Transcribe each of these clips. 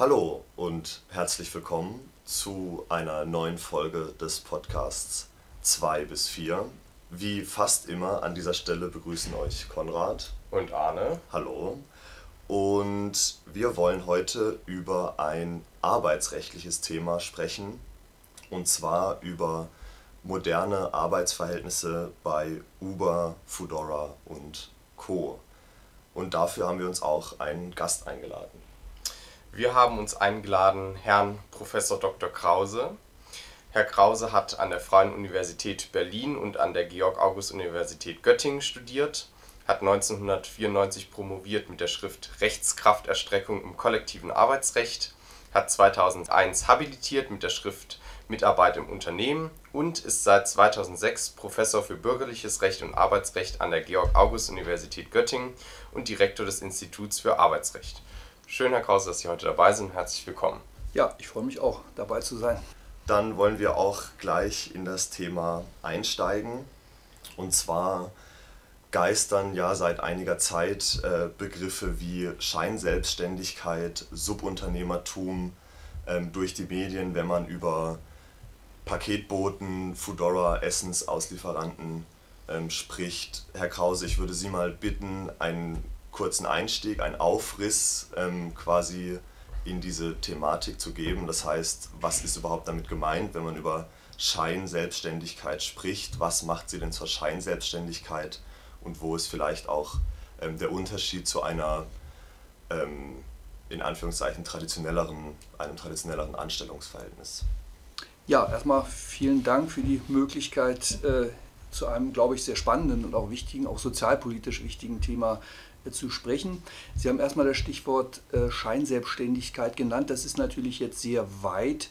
Hallo und herzlich willkommen zu einer neuen Folge des Podcasts 2 bis 4. Wie fast immer an dieser Stelle begrüßen euch Konrad und Arne. Hallo. Und wir wollen heute über ein arbeitsrechtliches Thema sprechen, und zwar über moderne Arbeitsverhältnisse bei Uber, Foodora und Co. Und dafür haben wir uns auch einen Gast eingeladen. Wir haben uns eingeladen Herrn Professor Dr. Krause. Herr Krause hat an der Freien Universität Berlin und an der Georg-August-Universität Göttingen studiert, hat 1994 promoviert mit der Schrift Rechtskrafterstreckung im kollektiven Arbeitsrecht, hat 2001 habilitiert mit der Schrift Mitarbeit im Unternehmen und ist seit 2006 Professor für Bürgerliches Recht und Arbeitsrecht an der Georg-August-Universität Göttingen und Direktor des Instituts für Arbeitsrecht. Schön, Herr Krause, dass Sie heute dabei sind. Herzlich willkommen. Ja, ich freue mich auch, dabei zu sein. Dann wollen wir auch gleich in das Thema einsteigen. Und zwar geistern ja seit einiger Zeit äh, Begriffe wie Scheinselbstständigkeit, Subunternehmertum ähm, durch die Medien, wenn man über Paketboten, Foodora, Essensauslieferanten ähm, spricht. Herr Krause, ich würde Sie mal bitten, einen kurzen Einstieg, einen Aufriss ähm, quasi in diese Thematik zu geben. Das heißt, was ist überhaupt damit gemeint, wenn man über Scheinselbstständigkeit spricht? Was macht sie denn zur Scheinselbstständigkeit? Und wo ist vielleicht auch ähm, der Unterschied zu einer ähm, in Anführungszeichen traditionelleren, einem traditionelleren Anstellungsverhältnis? Ja, erstmal vielen Dank für die Möglichkeit, äh, zu einem, glaube ich, sehr spannenden und auch wichtigen, auch sozialpolitisch wichtigen Thema zu sprechen. Sie haben erstmal das Stichwort äh, Scheinselbstständigkeit genannt. Das ist natürlich jetzt sehr weit.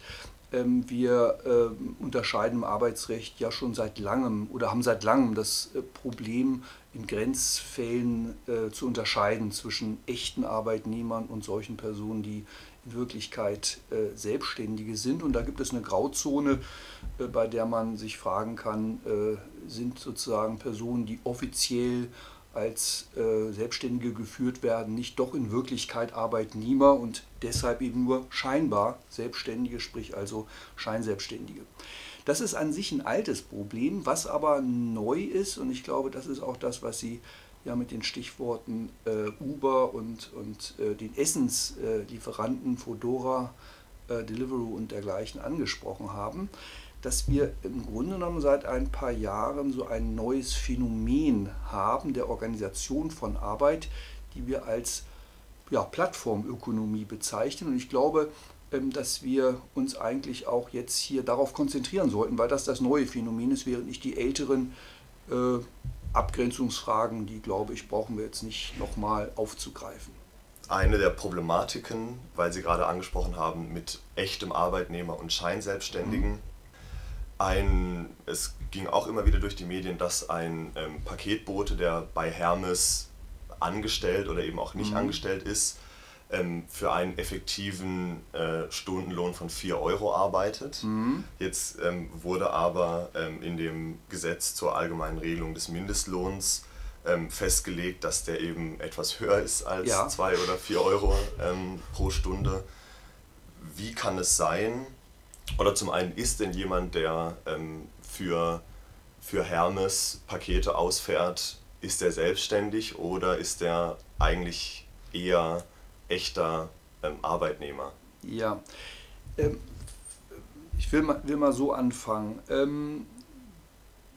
Ähm, wir ähm, unterscheiden im Arbeitsrecht ja schon seit langem oder haben seit langem das äh, Problem, in Grenzfällen zu unterscheiden zwischen echten Arbeitnehmern und solchen Personen, die in Wirklichkeit äh, Selbstständige sind. Und da gibt es eine Grauzone, äh, bei der man sich fragen kann, äh, sind sozusagen Personen, die offiziell als äh, Selbstständige geführt werden, nicht doch in Wirklichkeit Arbeitnehmer und deshalb eben nur scheinbar Selbstständige, sprich also Scheinselbstständige. Das ist an sich ein altes Problem, was aber neu ist und ich glaube, das ist auch das, was Sie ja mit den Stichworten äh, Uber und, und äh, den Essenslieferanten Fodora, äh, Deliveroo und dergleichen angesprochen haben, dass wir im Grunde genommen seit ein paar Jahren so ein neues Phänomen haben der Organisation von Arbeit, die wir als ja, Plattformökonomie bezeichnen. Und ich glaube, ähm, dass wir uns eigentlich auch jetzt hier darauf konzentrieren sollten, weil das das neue Phänomen ist, während nicht die älteren äh, Abgrenzungsfragen, die, glaube ich, brauchen wir jetzt nicht nochmal aufzugreifen. Eine der Problematiken, weil Sie gerade angesprochen haben, mit echtem Arbeitnehmer und Scheinselbstständigen. Mhm. Ein, es ging auch immer wieder durch die Medien, dass ein ähm, Paketbote, der bei Hermes angestellt oder eben auch nicht mhm. angestellt ist, ähm, für einen effektiven äh, Stundenlohn von 4 Euro arbeitet. Mhm. Jetzt ähm, wurde aber ähm, in dem Gesetz zur allgemeinen Regelung des Mindestlohns ähm, festgelegt, dass der eben etwas höher ist als 2 ja. oder 4 Euro ähm, pro Stunde. Wie kann es sein, oder zum einen ist denn jemand, der ähm, für, für Hermes Pakete ausfährt, ist der selbstständig oder ist der eigentlich eher echter ähm, Arbeitnehmer? Ja, ähm, ich will mal, will mal so anfangen. Ähm,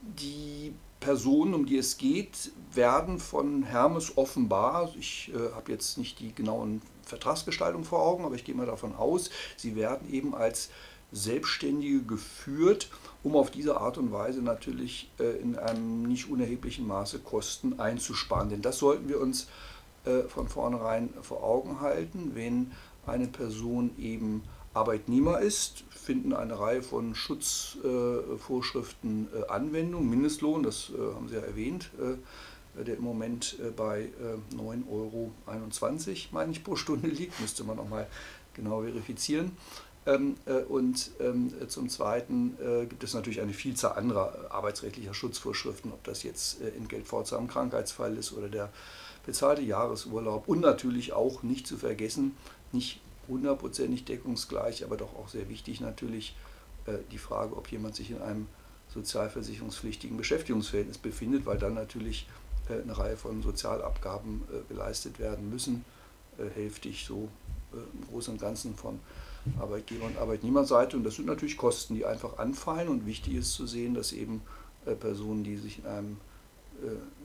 die Personen, um die es geht, werden von Hermes offenbar, ich äh, habe jetzt nicht die genauen Vertragsgestaltungen vor Augen, aber ich gehe mal davon aus, sie werden eben als Selbstständige geführt, um auf diese Art und Weise natürlich äh, in einem nicht unerheblichen Maße Kosten einzusparen. Denn das sollten wir uns äh, von vornherein vor Augen halten. Wenn eine Person eben Arbeitnehmer ist, finden eine Reihe von Schutzvorschriften äh, Anwendung. Mindestlohn, das haben Sie ja erwähnt, der im Moment bei 9,21 Euro, meine ich, pro Stunde liegt, müsste man nochmal genau verifizieren. Ähm, und ähm, zum Zweiten gibt es natürlich eine Vielzahl anderer arbeitsrechtlicher Schutzvorschriften, ob das jetzt Entgeltfortzahl im Krankheitsfall ist oder der bezahlte Jahresurlaub. Und natürlich auch nicht zu vergessen, nicht hundertprozentig deckungsgleich, aber doch auch sehr wichtig natürlich äh, die Frage, ob jemand sich in einem sozialversicherungspflichtigen Beschäftigungsverhältnis befindet, weil dann natürlich äh, eine Reihe von Sozialabgaben äh, geleistet werden müssen, äh, hälftig so im Großen und Ganzen von Arbeitgeber- und Arbeitnehmerseite. Und das sind natürlich Kosten, die einfach anfallen. Und wichtig ist zu sehen, dass eben Personen, die sich in einem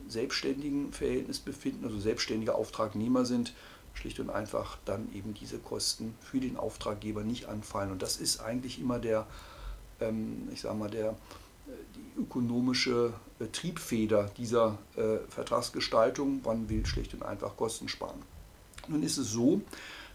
selbstständigen Verhältnis befinden, also selbstständige Auftragnehmer sind, schlicht und einfach dann eben diese Kosten für den Auftraggeber nicht anfallen. Und das ist eigentlich immer der, ähm, ich sage mal, der, die ökonomische Triebfeder dieser Vertragsgestaltung. Man will schlicht und einfach Kosten sparen. Nun ist es so,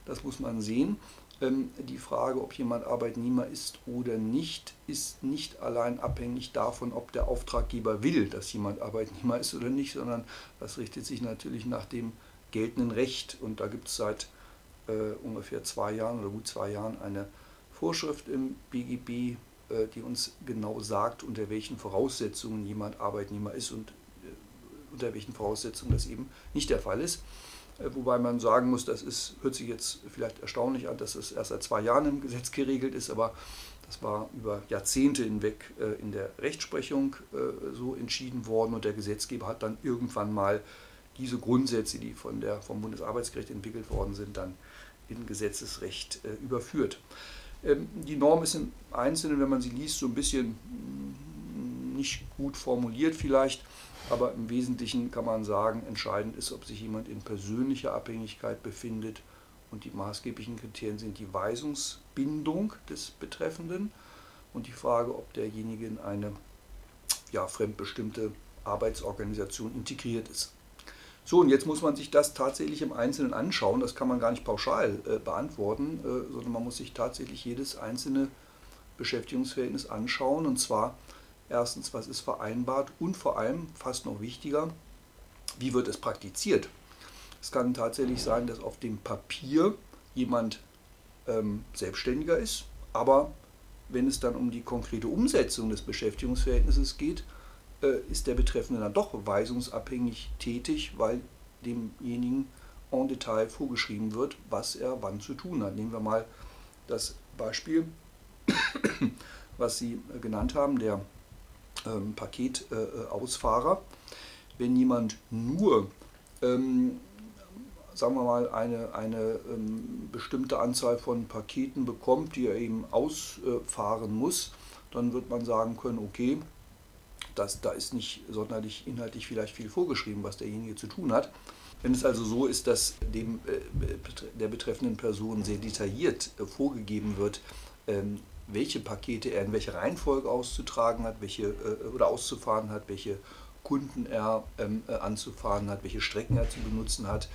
das muss man sehen, die Frage, ob jemand Arbeitnehmer ist oder nicht, ist nicht allein abhängig davon, ob der Auftraggeber will, dass jemand Arbeitnehmer ist oder nicht, sondern das richtet sich natürlich nach dem geltenden Recht. Und da gibt es seit äh, ungefähr zwei Jahren oder gut zwei Jahren eine Vorschrift im BGB, äh, die uns genau sagt, unter welchen Voraussetzungen jemand Arbeitnehmer ist und äh, unter welchen Voraussetzungen das eben nicht der Fall ist. Äh, wobei man sagen muss, das ist, hört sich jetzt vielleicht erstaunlich an, dass es erst seit zwei Jahren im Gesetz geregelt ist, aber das war über Jahrzehnte hinweg äh, in der Rechtsprechung äh, so entschieden worden und der Gesetzgeber hat dann irgendwann mal diese Grundsätze, die von der, vom Bundesarbeitsgericht entwickelt worden sind, dann in Gesetzesrecht überführt. Ähm, die Norm ist im Einzelnen, wenn man sie liest, so ein bisschen mm, nicht gut formuliert vielleicht. Aber im Wesentlichen kann man sagen, entscheidend ist, ob sich jemand in persönlicher Abhängigkeit befindet. Und die maßgeblichen Kriterien sind die Weisungsbindung des Betreffenden und die Frage, ob derjenige in eine ja, fremdbestimmte Arbeitsorganisation integriert ist. So, und jetzt muss man sich das tatsächlich im Einzelnen anschauen. Das kann man gar nicht pauschal äh, beantworten, äh, sondern man muss sich tatsächlich jedes einzelne Beschäftigungsverhältnis anschauen. Und zwar Erstens, was ist vereinbart und vor allem, fast noch wichtiger, wie wird es praktiziert? Es kann tatsächlich sein, dass auf dem Papier jemand ähm, selbstständiger ist, aber wenn es dann um die konkrete Umsetzung des Beschäftigungsverhältnisses geht, äh, ist der Betreffende dann doch weisungsabhängig tätig, weil demjenigen en Detail vorgeschrieben wird, was er wann zu tun hat. Nehmen wir mal das Beispiel, was Sie genannt haben, der ähm, Paketausfahrer. Wenn jemand nur, ähm, sagen wir mal, eine, eine ähm, bestimmte Anzahl von Paketen bekommt, die er eben ausfahren muss, dann wird man sagen können, okay, das, da ist nicht sonderlich inhaltlich vielleicht viel vorgeschrieben, was derjenige zu tun hat. Wenn es also so ist, dass dem, äh, der betreffenden Person sehr detailliert äh, vorgegeben wird, ähm, welche Pakete er in welcher Reihenfolge auszutragen hat, welche äh, oder auszufahren hat, welche Kunden er ähm, äh, anzufahren hat, welche Strecken er zu benutzen hat,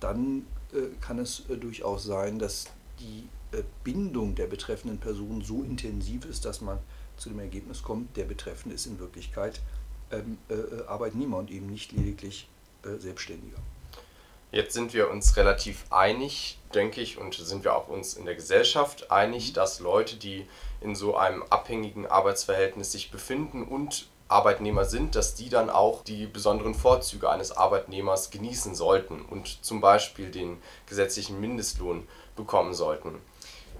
dann äh, kann es äh, durchaus sein, dass die äh, Bindung der betreffenden Person so intensiv ist, dass man zu dem Ergebnis kommt, der Betreffende ist in Wirklichkeit ähm, äh, Arbeitnehmer und eben nicht lediglich Selbstständiger. Jetzt sind wir uns relativ einig, denke ich, und sind wir auch uns in der Gesellschaft einig, mhm. dass Leute, die in so einem abhängigen Arbeitsverhältnis sich befinden und Arbeitnehmer sind, dass die dann auch die besonderen Vorzüge eines Arbeitnehmers genießen sollten und zum Beispiel den gesetzlichen Mindestlohn bekommen sollten.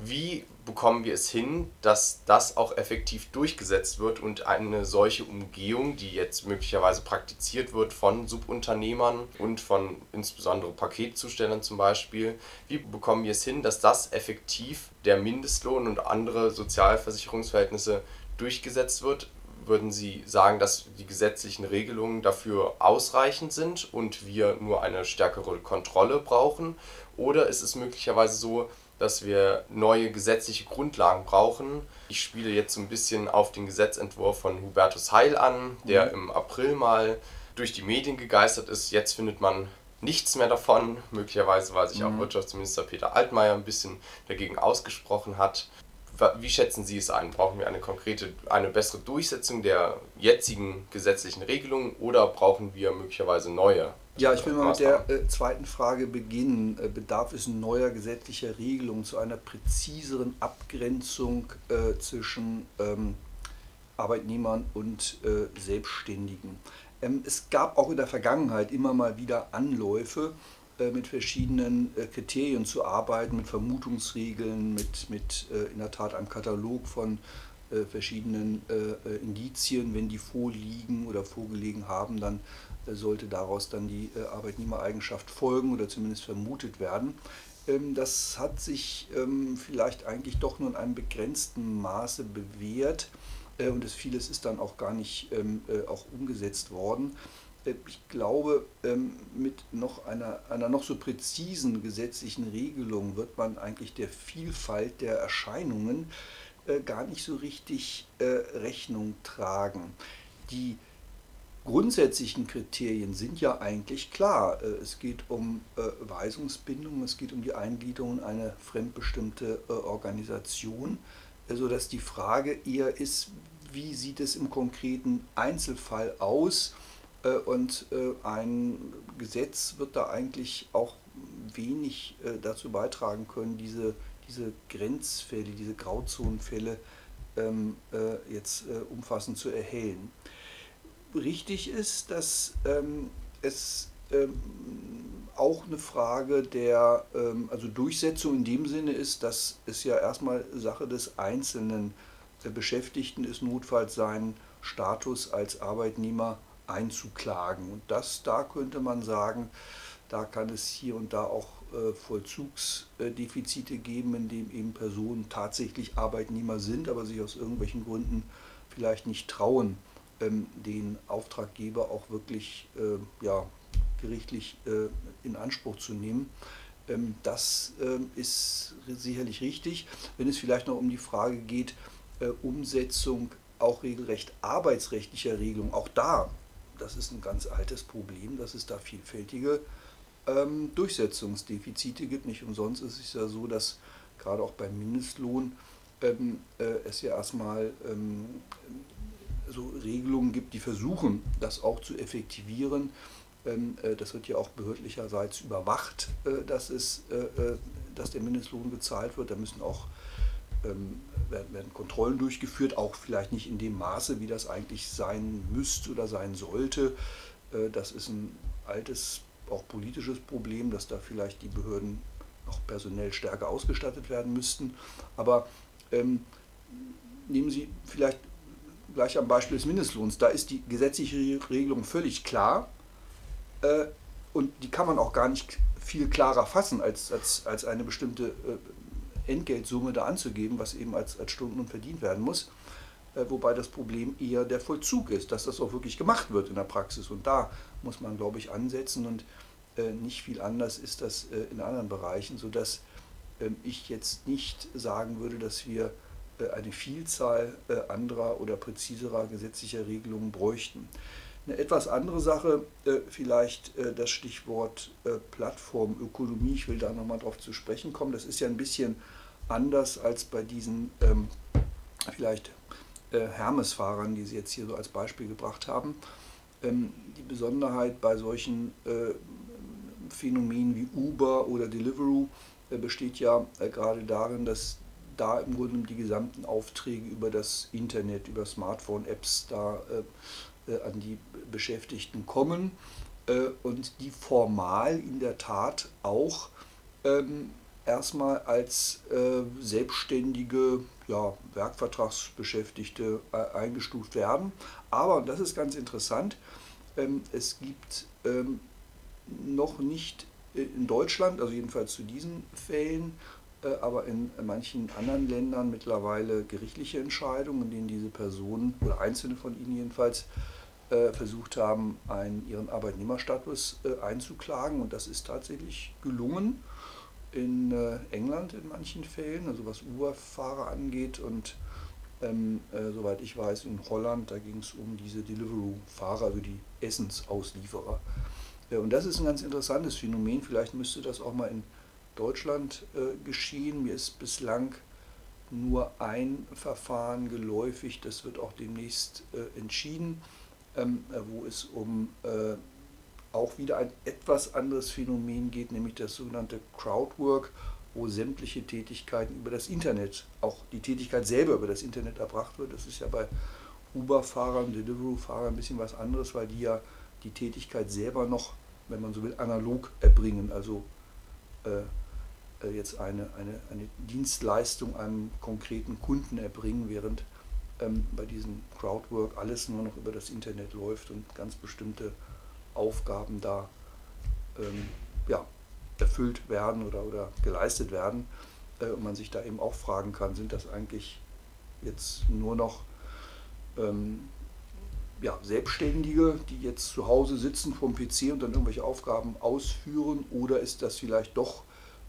Wie bekommen wir es hin, dass das auch effektiv durchgesetzt wird und eine solche Umgehung, die jetzt möglicherweise praktiziert wird von Subunternehmern und von insbesondere Paketzustellern zum Beispiel, wie bekommen wir es hin, dass das effektiv der Mindestlohn und andere Sozialversicherungsverhältnisse durchgesetzt wird? Würden Sie sagen, dass die gesetzlichen Regelungen dafür ausreichend sind und wir nur eine stärkere Kontrolle brauchen? Oder ist es möglicherweise so, dass wir neue gesetzliche Grundlagen brauchen. Ich spiele jetzt so ein bisschen auf den Gesetzentwurf von Hubertus Heil an, der mhm. im April mal durch die Medien gegeistert ist. Jetzt findet man nichts mehr davon, möglicherweise weil sich mhm. auch Wirtschaftsminister Peter Altmaier ein bisschen dagegen ausgesprochen hat. Wie schätzen Sie es ein? Brauchen wir eine konkrete, eine bessere Durchsetzung der jetzigen gesetzlichen Regelungen oder brauchen wir möglicherweise neue ja, ich will mal mit der äh, zweiten Frage beginnen. Äh, bedarf es neuer gesetzlicher Regelungen zu einer präziseren Abgrenzung äh, zwischen ähm, Arbeitnehmern und äh, Selbstständigen? Ähm, es gab auch in der Vergangenheit immer mal wieder Anläufe, äh, mit verschiedenen Kriterien zu arbeiten, mit Vermutungsregeln, mit, mit in der Tat einem Katalog von verschiedenen Indizien. Wenn die vorliegen oder vorgelegen haben, dann sollte daraus dann die Arbeitnehmereigenschaft folgen oder zumindest vermutet werden. Ähm, das hat sich ähm, vielleicht eigentlich doch nur in einem begrenzten Maße bewährt und das vieles ist dann auch gar nicht ähm, auch umgesetzt worden. Äh, ich glaube, ähm, mit noch einer, einer noch so präzisen gesetzlichen Regelung wird man eigentlich der Vielfalt der Erscheinungen äh, gar nicht so richtig äh, Rechnung tragen. Die grundsätzlichen Kriterien sind ja eigentlich klar. Es geht um Weisungsbindung, es geht um die Eingliederung in eine fremdbestimmte Organisation, sodass die Frage eher ist, wie sieht es im konkreten Einzelfall aus? Äh, und äh, ein Gesetz wird da eigentlich auch wenig äh, dazu beitragen können, diese, diese Grenzfälle, diese Grauzonenfälle ähm, jetzt umfassend zu erhellen. Richtig ist, dass ähm, es ähm, auch eine Frage der also Durchsetzung in dem Sinne ist, dass es ja erstmal Sache des einzelnen Beschäftigten ist, notfalls seinen Status als Arbeitnehmer einzuklagen. Und das, da könnte man sagen, da kann es hier und da auch äh, Vollzugsdefizite geben, in dem eben Personen tatsächlich Arbeitnehmer sind, aber sich aus irgendwelchen Gründen vielleicht nicht trauen, ähm, den Auftraggeber auch wirklich äh, ja, gerichtlich äh, in Anspruch zu nehmen. Ähm, das ist sicherlich richtig. Wenn es vielleicht noch um die Frage geht, Umsetzung auch regelrecht arbeitsrechtlicher Regelung, auch da das ist ein ganz altes Problem, dass es da vielfältige ähm, Durchsetzungsdefizite gibt. Nicht umsonst ist es ja so, dass gerade auch beim Mindestlohn ähm, äh, es ja erstmal ähm, so Regelungen gibt, die versuchen, das auch zu effektivieren. Ähm, äh, das wird ja auch behördlicherseits überwacht, äh, dass, es, äh, äh, dass der Mindestlohn gezahlt wird. Da müssen auch ähm, werden, Kontrollen durchgeführt, auch vielleicht nicht in dem Maße, wie das eigentlich sein müsste oder sein sollte. Äh, das ist ein altes, auch politisches Problem, dass da vielleicht die Behörden noch personell stärker ausgestattet werden müssten. Aber ähm, nehmen Sie vielleicht gleich am Beispiel des Mindestlohns, da ist die gesetzliche Regelung völlig klar äh, und die kann man auch gar nicht viel klarer fassen als, als, als eine bestimmte äh, Entgeltsumme da anzugeben, was eben als, als Stunden verdient werden muss. Äh, wobei das Problem eher der Vollzug ist, dass das auch wirklich gemacht wird in der Praxis. Und da muss man, glaube ich, ansetzen und äh, nicht viel anders ist das äh, in anderen Bereichen, sodass ähm, ich jetzt nicht sagen würde, dass wir eine Vielzahl anderer oder präziserer gesetzlicher Regelungen bräuchten. Eine etwas andere Sache, vielleicht das Stichwort Plattformökonomie, ich will da nochmal drauf zu sprechen kommen. Das ist ja ein bisschen anders als bei diesen ähm, vielleicht äh, Hermes-Fahrern, die Sie jetzt hier so als Beispiel gebracht haben. Ähm, die Besonderheit bei solchen äh, Phänomenen wie Uber oder Deliveroo äh, besteht ja äh, gerade darin, dass da im Grunde die gesamten Aufträge über das Internet, über Smartphone-Apps da äh, äh, an die Beschäftigten kommen und die formal in der Tat auch ähm, erstmal als äh, selbstständige ja, Werkvertragsbeschäftigte äh, eingestuft werden. Aber, und das ist ganz interessant, ähm, es gibt ähm, noch nicht in Deutschland, also jedenfalls zu diesen Fällen, äh, aber in manchen anderen Ländern mittlerweile gerichtliche Entscheidungen, in denen diese Personen oder einzelne von ihnen jedenfalls äh, versucht haben, einen, ihren Arbeitnehmerstatus äh, einzuklagen. Und das ist tatsächlich gelungen in äh, England in manchen Fällen, also was Uber-Fahrer angeht und ähm, äh, soweit ich weiß in Holland, da ging es um diese Deliveroo-Fahrer, also die Essensauslieferer. Äh, und das ist ein ganz interessantes Phänomen, vielleicht müsste das auch mal in Deutschland äh, geschehen. Mir ist bislang nur ein Verfahren geläufig, das wird auch demnächst äh, entschieden, ähm, äh, wo es um auch wieder ein etwas anderes Phänomen geht, nämlich das sogenannte Crowdwork, wo sämtliche Tätigkeiten über das Internet, auch die Tätigkeit selber über das Internet erbracht wird. Das ist ja bei Uber-Fahrern, Deliveroo-Fahrern ein bisschen was anderes, weil die ja die Tätigkeit selber noch wenn man so will, analog erbringen. Also äh, äh, jetzt eine, eine, eine Dienstleistung einem konkreten Kunden erbringen, während ähm, bei diesem Crowdwork alles nur noch über das Internet läuft und ganz bestimmte Aufgaben da ähm, ja, erfüllt werden oder, oder geleistet werden. Äh, und man sich da eben auch fragen kann, sind das eigentlich jetzt nur noch ähm, ja, Selbstständige, die jetzt zu Hause sitzen vom PC und dann irgendwelche Aufgaben ausführen? Oder ist das vielleicht doch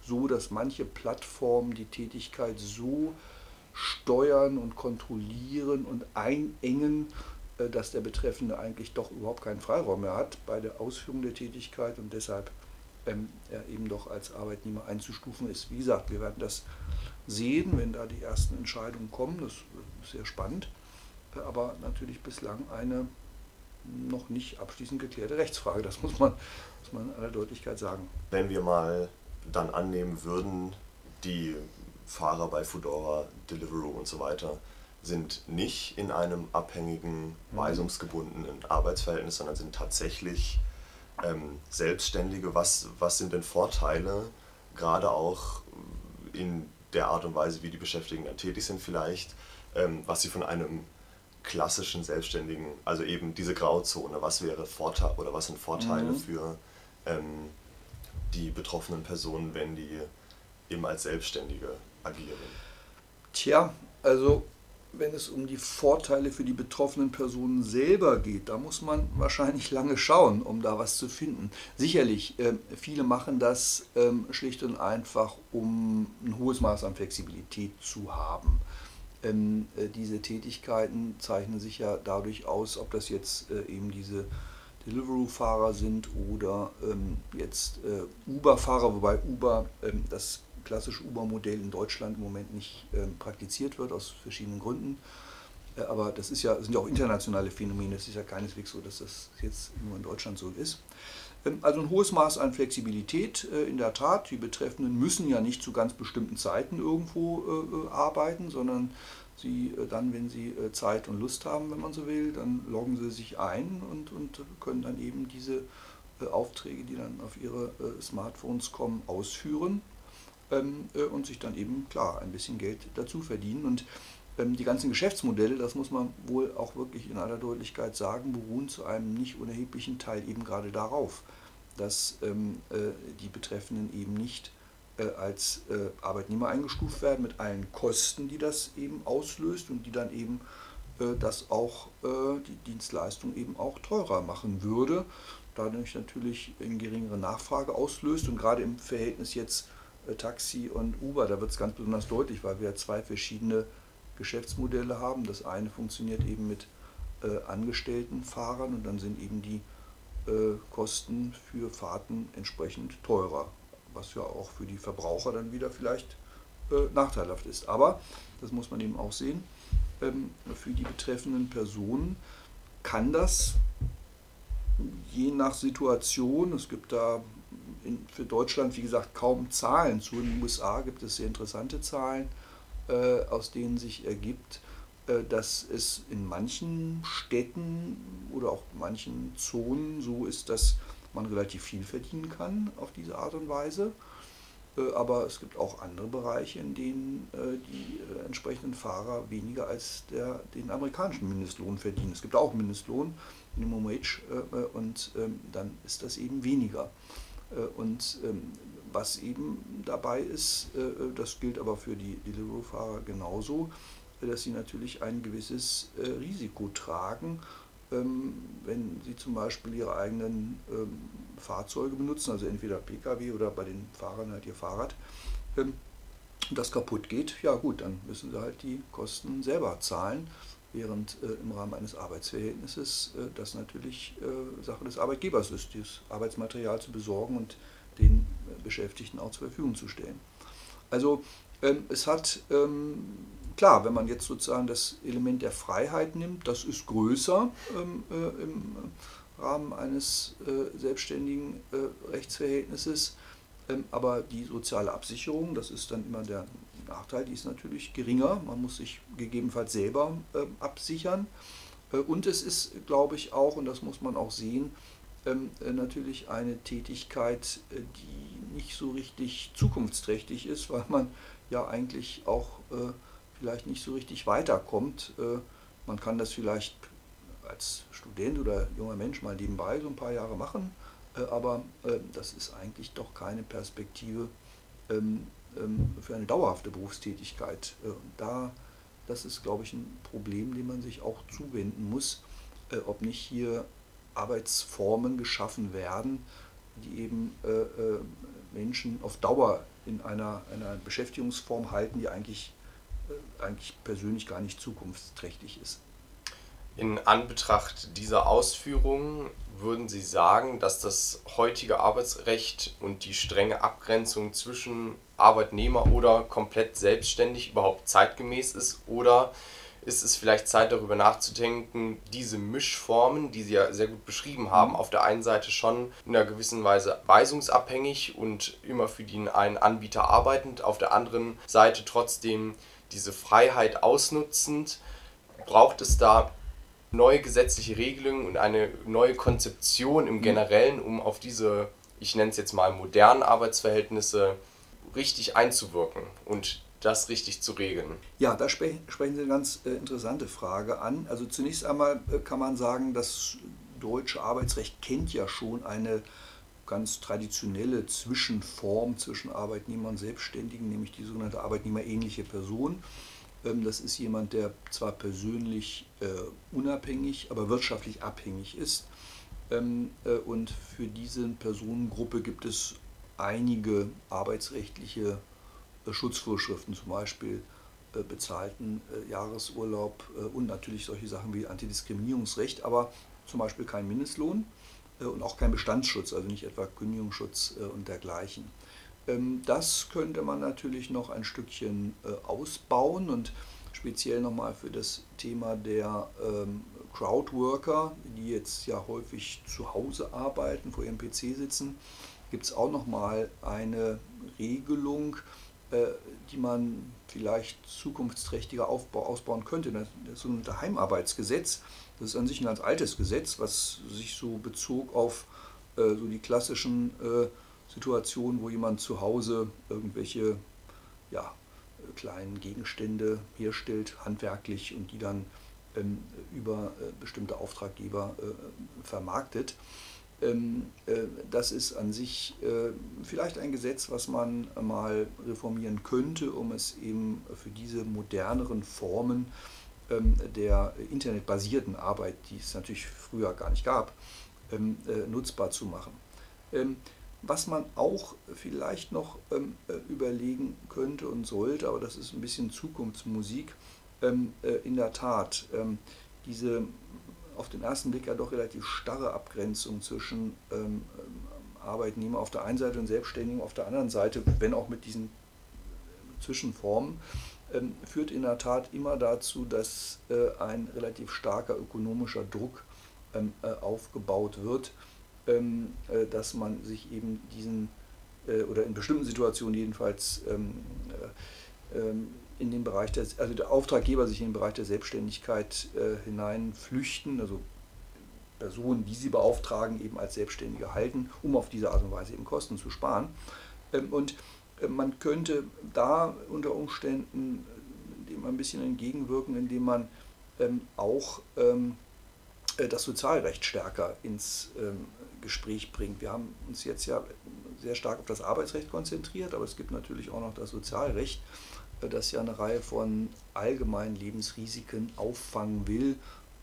so, dass manche Plattformen die Tätigkeit so steuern und kontrollieren und einengen, dass der Betreffende eigentlich doch überhaupt keinen Freiraum mehr hat bei der Ausführung der Tätigkeit und deshalb ähm, er eben doch als Arbeitnehmer einzustufen ist. Wie gesagt, wir werden das sehen, wenn da die ersten Entscheidungen kommen. Das ist sehr spannend, äh, aber natürlich bislang eine noch nicht abschließend geklärte Rechtsfrage. Das muss man, muss man in aller Deutlichkeit sagen. Wenn wir mal dann annehmen würden, die Fahrer bei Foodora, Deliveroo und so weiter sind nicht in einem abhängigen, weisungsgebundenen Arbeitsverhältnis, sondern sind tatsächlich ähm, Selbstständige. Was, was sind denn Vorteile, gerade auch in der Art und Weise, wie die Beschäftigten dann tätig sind vielleicht, ähm, was sie von einem klassischen Selbstständigen, also eben diese Grauzone, was wäre Vorteil oder was sind Vorteile mhm. für ähm, die betroffenen Personen, wenn die eben als Selbstständige agieren? Tja, also wenn es um die Vorteile für die betroffenen Personen selber geht, da muss man wahrscheinlich lange schauen, um da was zu finden. Sicherlich, äh, viele machen das äh, schlicht und einfach, um ein hohes Maß an Flexibilität zu haben. Ähm, äh, diese Tätigkeiten zeichnen sich ja dadurch aus, ob das jetzt äh, eben diese Deliveroo-Fahrer sind oder ähm, jetzt äh, Uber-Fahrer, wobei Uber ähm, das klassische Uber-Modell in Deutschland im Moment nicht ähm, praktiziert wird, aus verschiedenen Gründen. Äh, aber das ist ja, sind ja auch internationale Phänomene. Es ist ja keineswegs so, dass das jetzt nur in Deutschland so ist. Ähm, also ein hohes Maß an Flexibilität äh, in der Tat. Die Betreffenden müssen ja nicht zu ganz bestimmten Zeiten irgendwo äh, arbeiten, sondern sie dann, wenn sie Zeit und Lust haben, wenn man so will, dann loggen sie sich ein und, und können dann eben diese Aufträge, die dann auf ihre Smartphones kommen, ausführen ähm, äh, und sich dann eben, klar, ein bisschen Geld dazu verdienen. Und ähm, die ganzen Geschäftsmodelle, das muss man wohl auch wirklich in aller Deutlichkeit sagen, beruhen zu einem nicht unerheblichen Teil eben gerade darauf, dass ähm, äh, die Betreffenden eben nicht äh, als äh, Arbeitnehmer eingestuft werden mit allen Kosten, die das eben auslöst und die dann eben äh, das auch äh, die Dienstleistung eben auch teurer machen würde, dadurch natürlich eine geringere Nachfrage auslöst und gerade im Verhältnis jetzt Taxi und Uber, da wird es ganz besonders deutlich, weil wir zwei verschiedene Geschäftsmodelle haben. Das eine funktioniert eben mit äh, angestellten Fahrern und dann sind eben die äh, Kosten für Fahrten entsprechend teurer, was ja auch für die Verbraucher dann wieder vielleicht äh, nachteilhaft ist. Aber, das muss man eben auch sehen, ähm, für die betreffenden Personen kann das je nach Situation, es gibt da in, für Deutschland, wie gesagt, kaum Zahlen zu. In den USA gibt es sehr interessante Zahlen, äh, aus denen sich ergibt, äh, dass es in manchen Städten oder auch manchen Zonen so ist, dass man relativ viel verdienen kann auf diese Art und Weise. Äh, aber es gibt auch andere Bereiche, in denen äh, die äh, entsprechenden Fahrer weniger als der, den amerikanischen Mindestlohn verdienen. Es gibt auch Mindestlohn, Minimum Wage, und ähm, dann ist das eben weniger. Äh, und ähm, was eben dabei ist, äh, äh, das gilt aber für die Deliveroo-Fahrer genauso, dass sie natürlich ein gewisses Risiko tragen, ähm, wenn sie zum Beispiel ihre eigenen ähm, Fahrzeuge benutzen, also entweder Pkw oder bei den Fahrern halt ihr Fahrrad, das kaputt geht, ja gut, dann müssen sie halt die Kosten selber zahlen während äh, im Rahmen eines Arbeitsverhältnisses äh, das natürlich äh, Sache des Arbeitgebers ist, dieses Arbeitsmaterial zu besorgen und den äh, Beschäftigten auch zur Verfügung zu stellen. Also ähm, es hat, ähm, klar, wenn man jetzt sozusagen das Element der Freiheit nimmt, das ist größer ähm, äh, im Rahmen eines äh, selbstständigen Rechtsverhältnisses, ähm, aber die soziale Absicherung, das ist dann immer der Nachteil, die ist natürlich geringer. Man muss sich gegebenenfalls selber äh, absichern. Äh, und es ist, glaube ich, auch, und das muss man auch sehen, ähm, äh, natürlich eine Tätigkeit, äh, die nicht so richtig zukunftsträchtig ist, weil man ja eigentlich auch äh, vielleicht nicht so richtig weiterkommt. Äh, man kann das vielleicht als Student oder junger Mensch mal nebenbei so ein paar Jahre machen, aber das ist eigentlich doch keine Perspektive ähm, für eine dauerhafte Berufstätigkeit. da, das ist, glaube ich, ein Problem, dem man sich auch zuwenden muss, ob nicht hier Arbeitsformen geschaffen werden, die eben Menschen auf Dauer in einer, einer Beschäftigungsform halten, die eigentlich, eigentlich persönlich gar nicht zukunftsträchtig ist. In Anbetracht dieser Ausführungen würden Sie sagen, dass das heutige Arbeitsrecht und die strenge Abgrenzung zwischen Arbeitnehmer oder komplett selbstständig überhaupt zeitgemäß ist? Oder ist es vielleicht Zeit darüber nachzudenken, diese Mischformen, die Sie ja sehr gut beschrieben haben, mhm. auf der einen Seite schon in einer gewissen Weise weisungsabhängig und immer für den einen Anbieter arbeitend, auf der anderen Seite trotzdem diese Freiheit ausnutzend, braucht es da neue gesetzliche Regelungen und eine neue Konzeption im mhm. Generellen, um auf diese, ich nenne es jetzt mal, modernen Arbeitsverhältnisse richtig einzuwirken und das richtig zu regeln? Ja, da sprechen Sie eine ganz äh, interessante Frage an. Also zunächst einmal äh, kann man sagen, das deutsche Arbeitsrecht kennt ja schon eine ganz traditionelle Zwischenform zwischen Arbeitnehmer und Selbstständigen, nämlich die sogenannte arbeitnehmerähnliche Person. Ähm, das ist jemand, der zwar persönlich äh, unabhängig, aber wirtschaftlich abhängig ist. Ähm, äh, und für diese Personengruppe gibt es einige arbeitsrechtliche äh, Schutzvorschriften, zum Beispiel bezahlten Jahresurlaub und natürlich solche Sachen wie Antidiskriminierungsrecht, aber zum Beispiel kein Mindestlohn und auch kein Bestandsschutz, also nicht etwa Kündigungsschutz und dergleichen. Ähm, das könnte man natürlich noch ein Stückchen äh, ausbauen und speziell nochmal für das Thema der ähm, Crowdworker, die jetzt ja häufig zu Hause arbeiten, vor ihrem PC sitzen, gibt es auch nochmal eine Regelung, äh, die man vielleicht zukunftsträchtiger ausbauen könnte. Das, das sogenannte Heimarbeitsgesetz, das ist an sich ein ganz altes Gesetz, was sich so bezog auf äh, so die klassischen äh, Situationen, wo jemand zu Hause irgendwelche ja, kleinen Gegenstände herstellt, handwerklich, und die dann ähm, über äh, bestimmte Auftraggeber äh, vermarktet. Ähm, äh, das ist an sich äh, vielleicht ein Gesetz, was man mal reformieren könnte, um es eben für diese moderneren Formen ähm, der internetbasierten Arbeit, die es natürlich früher gar nicht gab, ähm, äh, nutzbar zu machen. Ähm, was man auch vielleicht noch ähm, äh, überlegen könnte und sollte, aber das ist ein bisschen Zukunftsmusik, ähm, äh, in der Tat ähm, diese auf den ersten Blick ja doch relativ starre Abgrenzung zwischen ähm, Arbeitnehmer auf der einen Seite und Selbstständigen auf der anderen Seite, wenn auch mit diesen Zwischenformen, ähm, führt in der Tat immer dazu, dass äh, ein relativ starker ökonomischer Druck ähm, äh, aufgebaut wird ähm, äh, dass man sich eben diesen, äh, oder in bestimmten Situationen jedenfalls, ähm, äh, ähm, in den Bereich der, also der Auftraggeber sich in den Bereich der Selbstständigkeit hineinflüchten, also Personen, die sie beauftragen, eben als Selbstständige halten, um auf diese Art und Weise eben Kosten zu sparen. Und man könnte da unter Umständen dem ein bisschen entgegenwirken, indem man auch das Sozialrecht stärker ins Gespräch bringt. Wir haben uns jetzt ja sehr stark auf das Arbeitsrecht konzentriert, aber es gibt natürlich auch noch das Sozialrecht, äh, das ja eine Reihe von allgemeinen Lebensrisiken auffangen will.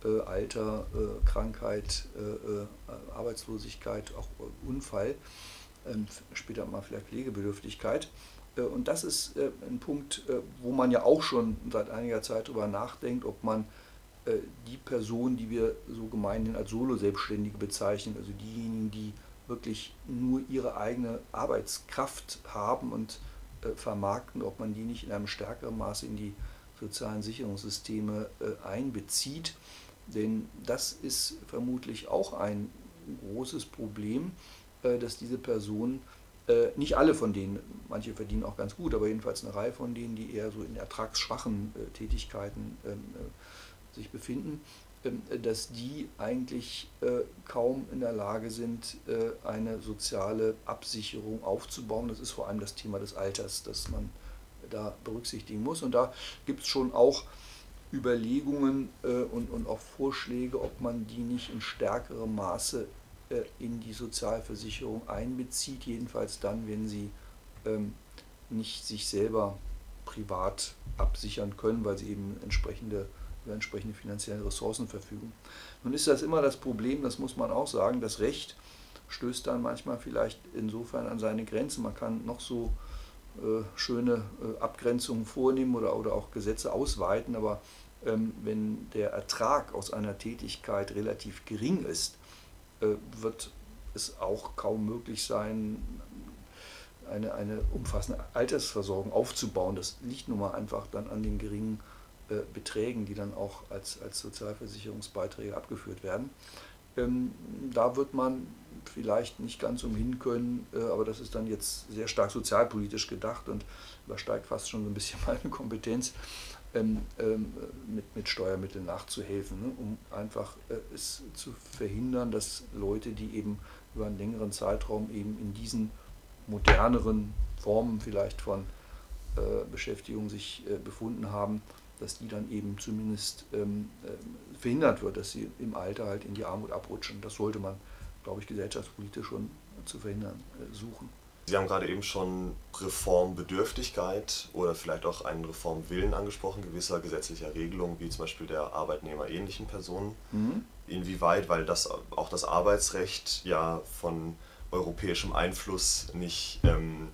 Äh, Alter, äh, Krankheit, Arbeitslosigkeit, auch Unfall, ähm, später mal vielleicht Pflegebedürftigkeit. Und das ist ein Punkt, wo man ja auch schon seit einiger Zeit darüber nachdenkt, ob man äh, die Personen, die wir so gemeinhin als Solo-Selbstständige bezeichnen, also diejenigen, die wirklich nur ihre eigene Arbeitskraft haben und äh, vermarkten, ob man die nicht in einem stärkeren Maße in die sozialen Sicherungssysteme äh, einbezieht. Denn das ist vermutlich auch ein großes Problem, äh, dass diese Personen, äh, nicht alle von denen, manche verdienen auch ganz gut, aber jedenfalls eine Reihe von denen, die eher so in ertragsschwachen Tätigkeiten ähm, sich befinden, ähm, dass die eigentlich äh, kaum in der Lage sind, äh, eine soziale Absicherung aufzubauen. Das ist vor allem das Thema des Alters, das man da berücksichtigen muss. Und da gibt es schon auch Überlegungen äh, und, auch Vorschläge, ob man die nicht in stärkerem Maße in die Sozialversicherung einbezieht, jedenfalls dann, wenn sie ähm, nicht sich selber privat absichern können, weil sie eben entsprechende über entsprechende finanzielle Ressourcen verfügen. Nun ist das immer das Problem, das muss man auch sagen, das Recht stößt dann manchmal vielleicht insofern an seine Grenzen. Man kann noch so äh, schöne äh, Abgrenzungen vornehmen oder, oder auch Gesetze ausweiten, aber ähm, wenn der Ertrag aus einer Tätigkeit relativ gering ist, äh, wird es auch kaum möglich sein, eine, eine umfassende Altersversorgung aufzubauen. Das liegt nun mal einfach dann an den geringen äh, Beträgen, die dann auch als, als Sozialversicherungsbeiträge abgeführt werden. Ähm, da wird man vielleicht nicht ganz umhin können, äh, aber das ist dann jetzt sehr stark sozialpolitisch gedacht und übersteigt fast schon so ein bisschen meine Kompetenz, ähm, ähm, mit, mit Steuermitteln nachzuhelfen, ne, um einfach äh, es zu verhindern, dass Leute, die eben über einen längeren Zeitraum eben in diesen moderneren Formen vielleicht von äh, Beschäftigung sich äh, befunden haben, dass die dann eben zumindest ähm, äh, verhindert wird, dass sie im Alter halt in die Armut abrutschen. Das sollte man, glaube ich, gesellschaftspolitisch schon zu verhindern äh, suchen. Sie haben gerade eben schon Reformbedürftigkeit oder vielleicht auch einen Reformwillen angesprochen, gewisser gesetzlicher Regelungen, wie zum Beispiel der arbeitnehmerähnlichen Personen. Mhm. Inwieweit, weil das auch das Arbeitsrecht ja von europäischem Einfluss nicht ähm,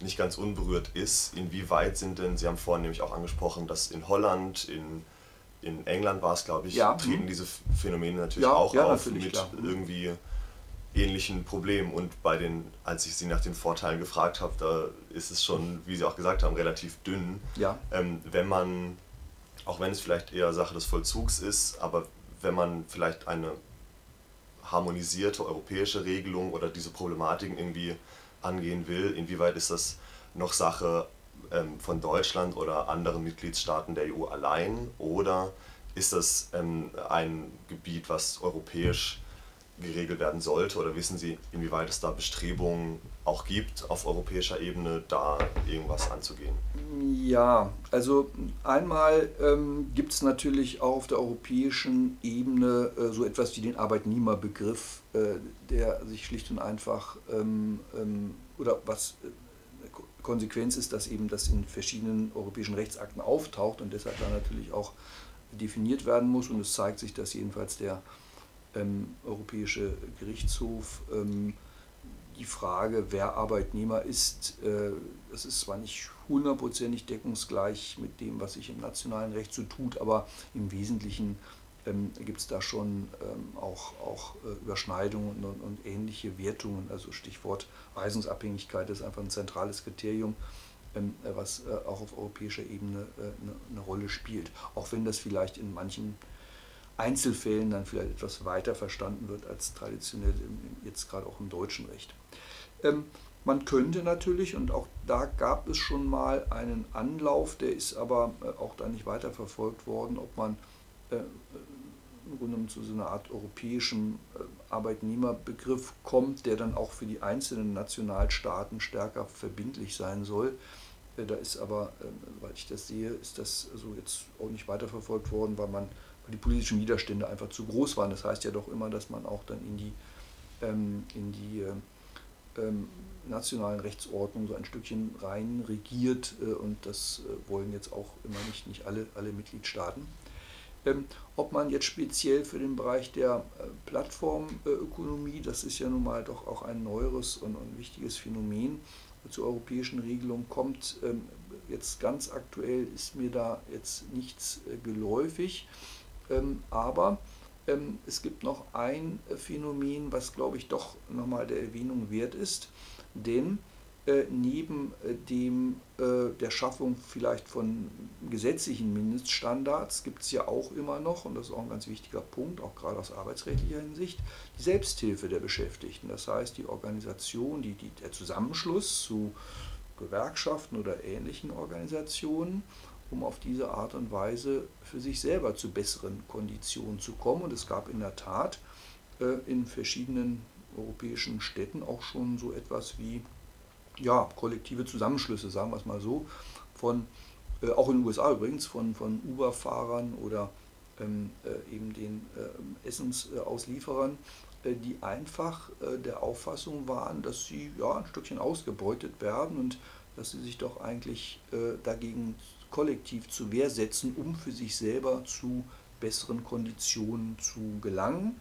nicht ganz unberührt ist. Inwieweit sind denn, Sie haben vorhin nämlich auch angesprochen, dass in Holland, in, in England war es, glaube ich, ja. treten mhm. diese Phänomene natürlich ja, auch ja, auf mit klar. irgendwie ähnlichen Problemen. Und bei den, als ich Sie nach den Vorteilen gefragt habe, da ist es schon, wie Sie auch gesagt haben, relativ dünn. Ja. Ähm, wenn man, auch wenn es vielleicht eher Sache des Vollzugs ist, aber wenn man vielleicht eine harmonisierte europäische Regelung oder diese Problematiken irgendwie angehen will. Inwieweit ist das noch Sache ähm, von Deutschland oder anderen Mitgliedstaaten der EU allein oder ist das ähm, ein Gebiet, was europäisch geregelt werden sollte oder wissen Sie, inwieweit es da Bestrebungen auch gibt, auf europäischer Ebene da irgendwas anzugehen? Ja, also einmal ähm, gibt es natürlich auch auf der europäischen Ebene äh, so etwas wie den Arbeitnehmerbegriff, äh, der sich schlicht und einfach ähm, ähm, oder was äh, Konsequenz ist, dass eben das in verschiedenen europäischen Rechtsakten auftaucht und deshalb dann natürlich auch definiert werden muss und es zeigt sich, dass jedenfalls der ähm, Europäische Gerichtshof ähm, die Frage, wer Arbeitnehmer ist, äh, das ist zwar nicht hundertprozentig deckungsgleich mit dem, was sich im nationalen Recht so tut, aber im Wesentlichen ähm, gibt es da schon ähm, auch, auch äh, Überschneidungen und, und, ähnliche Wertungen. Also Stichwort Weisungsabhängigkeit ist einfach ein zentrales Kriterium, ähm, was äh, auch auf europäischer Ebene äh, eine, eine Rolle spielt. Auch wenn das vielleicht in manchen Einzelfällen dann vielleicht etwas weiter verstanden wird als traditionell jetzt gerade auch im deutschen Recht. Ähm, man könnte natürlich, und auch da gab es schon mal einen Anlauf, der ist aber äh, auch da nicht weiter verfolgt worden, ob man äh, im Grunde zu so einer Art europäischem äh, Arbeitnehmerbegriff kommt, der dann auch für die einzelnen Nationalstaaten stärker verbindlich sein soll. Äh, da ist aber, äh, soweit ich das sehe, ist das so jetzt auch nicht weiterverfolgt worden, weil man die politischen Widerstände einfach zu groß waren. Das heißt ja doch immer, dass man auch dann in die, ähm, in die äh, ähm, nationalen Rechtsordnungen so ein Stückchen rein regiert äh, und das äh, wollen jetzt auch immer nicht, nicht alle, alle Mitgliedstaaten. Ähm, ob man jetzt speziell für den Bereich der äh, Plattformökonomie, das ist ja nun mal doch auch ein neueres und, und wichtiges Phänomen, zur europäischen Regelung kommt, ähm, jetzt ganz aktuell ist mir da jetzt nichts äh, geläufig. Ähm, aber ähm, es gibt noch ein Phänomen, was glaube ich doch nochmal der Erwähnung wert ist, denn äh, neben äh, dem, äh, der Schaffung vielleicht von gesetzlichen Mindeststandards gibt es ja auch immer noch, und das ist auch ein ganz wichtiger Punkt, auch gerade aus arbeitsrechtlicher Hinsicht, die Selbsthilfe der Beschäftigten. Das heißt, die Organisation, die, die, der Zusammenschluss zu Gewerkschaften oder ähnlichen Organisationen um auf diese Art und Weise für sich selber zu besseren Konditionen zu kommen. Und es gab in der Tat äh, in verschiedenen europäischen Städten auch schon so etwas wie ja, kollektive Zusammenschlüsse, sagen wir es mal so, von, äh, auch in den USA übrigens, von, von Uber-Fahrern oder ähm, äh, eben den äh, Essensauslieferern, äh, die einfach äh, der Auffassung waren, dass sie ja, ein Stückchen ausgebeutet werden und dass sie sich doch eigentlich dagegen kollektiv zu Wehr setzen, um für sich selber zu besseren Konditionen zu gelangen.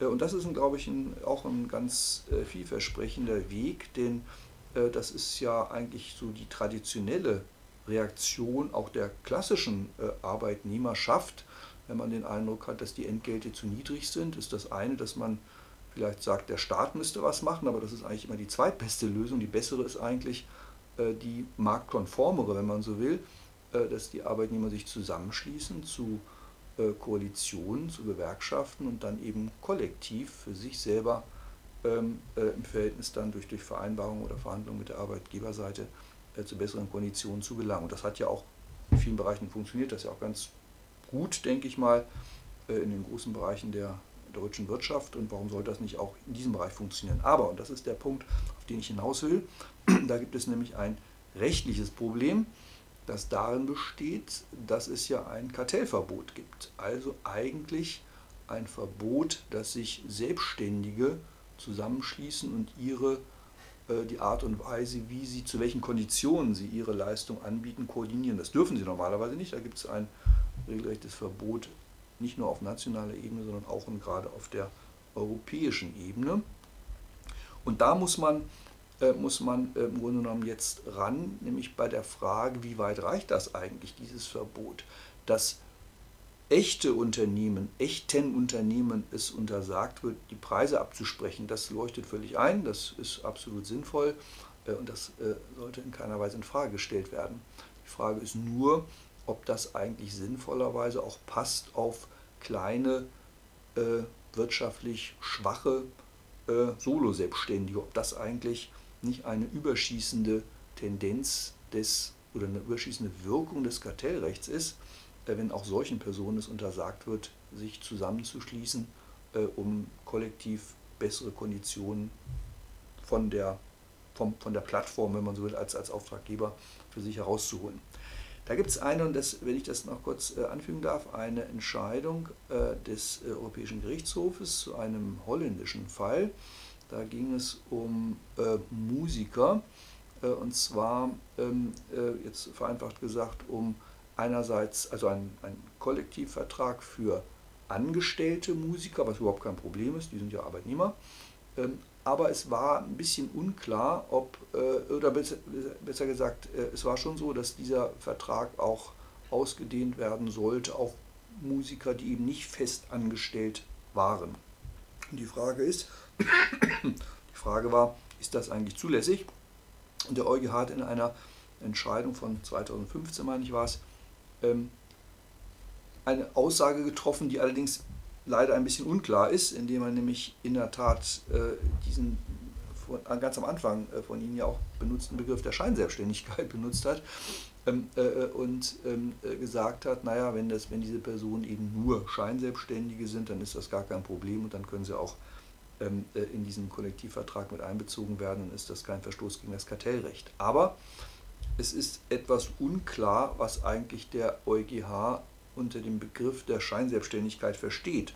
Und das ist, glaube ich, ein, auch ein ganz vielversprechender Weg, denn das ist ja eigentlich so die traditionelle Reaktion auch der klassischen Arbeitnehmerschaft wenn man den Eindruck hat, dass die Entgelte zu niedrig sind, ist das eine, dass man vielleicht sagt, der Staat müsste was machen, aber das ist eigentlich immer die zweitbeste Lösung. Die bessere ist eigentlich äh, die marktkonformere, wenn man so will, äh, dass die Arbeitnehmer sich zusammenschließen zu äh, Koalitionen, zu Gewerkschaften und dann eben kollektiv für sich selber ähm, äh, im Verhältnis dann durch, durch Vereinbarungen oder Verhandlungen mit der Arbeitgeberseite äh, zu besseren Konditionen zu gelangen. Und das hat ja auch in vielen Bereichen funktioniert, das ist ja auch ganz gut, denke ich mal, äh, in den großen Bereichen der deutschen Wirtschaft und warum soll das nicht auch in diesem Bereich funktionieren. Aber, und das ist der Punkt, auf den ich hinaus will, da gibt es nämlich ein rechtliches Problem, das darin besteht, dass es ja ein Kartellverbot gibt. Also eigentlich ein Verbot, dass sich Selbstständige zusammenschließen und ihre äh, die Art und Weise, wie sie, zu welchen Konditionen sie ihre Leistung anbieten, koordinieren. Das dürfen sie normalerweise nicht. Da gibt es ein regelrechtes Verbot, nicht nur auf nationaler Ebene, sondern auch und gerade auf der europäischen Ebene. Und da muss man, muss man äh, im Grunde genommen jetzt ran, nämlich bei der Frage, wie weit reicht das eigentlich, dieses Verbot, dass echte Unternehmen, echten Unternehmen es untersagt wird, die Preise abzusprechen. Das leuchtet völlig ein, das ist absolut sinnvoll äh, und das äh, sollte in keiner Weise in Frage gestellt werden. Die Frage ist nur, ob das eigentlich sinnvollerweise auch passt auf kleine, äh, wirtschaftlich schwache äh, Solo-Selbstständige, ob das eigentlich nicht eine überschießende Tendenz des oder eine überschießende Wirkung des Kartellrechts ist, äh, wenn auch solchen Personen es untersagt wird, sich zusammenzuschließen, äh, um kollektiv bessere Konditionen von der, vom, von der Plattform, wenn man so will, als, als Auftraggeber für sich herauszuholen. Da gibt es eine, und das, wenn ich das noch kurz äh, anfügen darf, eine Entscheidung des Europäischen Gerichtshofes zu einem holländischen Fall. Da ging es um äh, Musiker, äh, und zwar, ähm, äh, jetzt vereinfacht gesagt, um einerseits also ein, ein Kollektivvertrag für angestellte Musiker, was überhaupt kein Problem ist, die sind ja Arbeitnehmer, ähm, aber es war ein bisschen unklar, ob, äh, oder besser, besser gesagt, äh, es war schon so, dass dieser Vertrag auch ausgedehnt werden sollte auf Musiker, die eben nicht fest angestellt waren. Und die Frage ist, die Frage war, ist das eigentlich zulässig? Und der EuGH hat in einer Entscheidung von 2015, meine ich war es, ähm, eine Aussage getroffen, die allerdings leider ein bisschen unklar ist, indem man nämlich in der Tat äh, diesen von, ganz am Anfang äh, von Ihnen ja auch benutzten Begriff der Scheinselbstständigkeit benutzt hat ähm, äh, äh und ähm, äh, gesagt hat, naja, wenn, das, wenn diese Personen eben nur Scheinselbstständige sind, dann ist das gar kein Problem und dann können sie auch ähm, äh, in diesen Kollektivvertrag mit einbezogen werden, dann ist das kein Verstoß gegen das Kartellrecht. Aber es ist etwas unklar, was eigentlich der EuGH unter dem Begriff der Scheinselbstständigkeit versteht.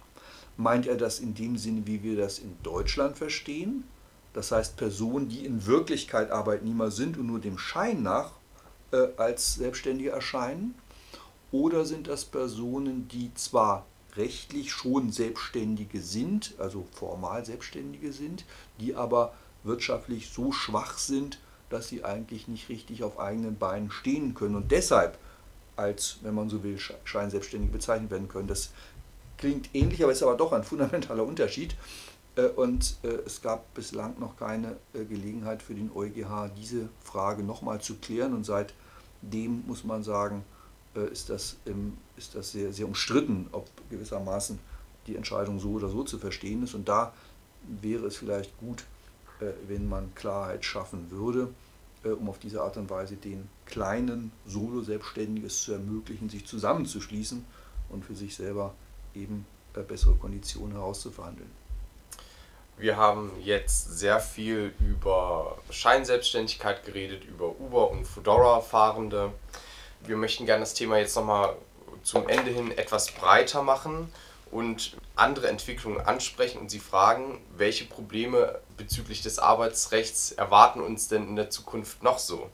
Meint er das in dem Sinne, wie wir das in Deutschland verstehen? Das heißt Personen, die in Wirklichkeit Arbeitnehmer sind und nur dem Schein nach äh, als Selbstständige erscheinen? Oder sind das Personen, die zwar rechtlich schon Selbstständige sind, also formal Selbstständige sind, die aber wirtschaftlich so schwach sind, dass sie eigentlich nicht richtig auf eigenen Beinen stehen können und deshalb als, wenn man so will, Scheinselbstständige bezeichnet werden können. Das klingt ähnlich, aber ist aber doch ein fundamentaler Unterschied. Äh, und äh, es gab bislang noch keine äh, Gelegenheit für den EuGH, diese Frage nochmal zu klären. Und seitdem muss man sagen, ist das, ist das sehr, sehr umstritten, ob gewissermaßen die Entscheidung so oder so zu verstehen ist. Und da wäre es vielleicht gut, wenn man Klarheit schaffen würde. um auf diese Art und Weise den kleinen Solo-Selbstständigen es zu ermöglichen, sich zusammenzuschließen und für sich selber eben bessere Konditionen herauszuverhandeln. Wir haben jetzt sehr viel über Scheinselbstständigkeit geredet, über Uber und Fedora-Fahrende. Wir möchten gerne das Thema jetzt nochmal zum Ende hin etwas breiter machen und andere Entwicklungen ansprechen und Sie fragen, welche Probleme bezüglich des Arbeitsrechts erwarten uns denn in der Zukunft noch so?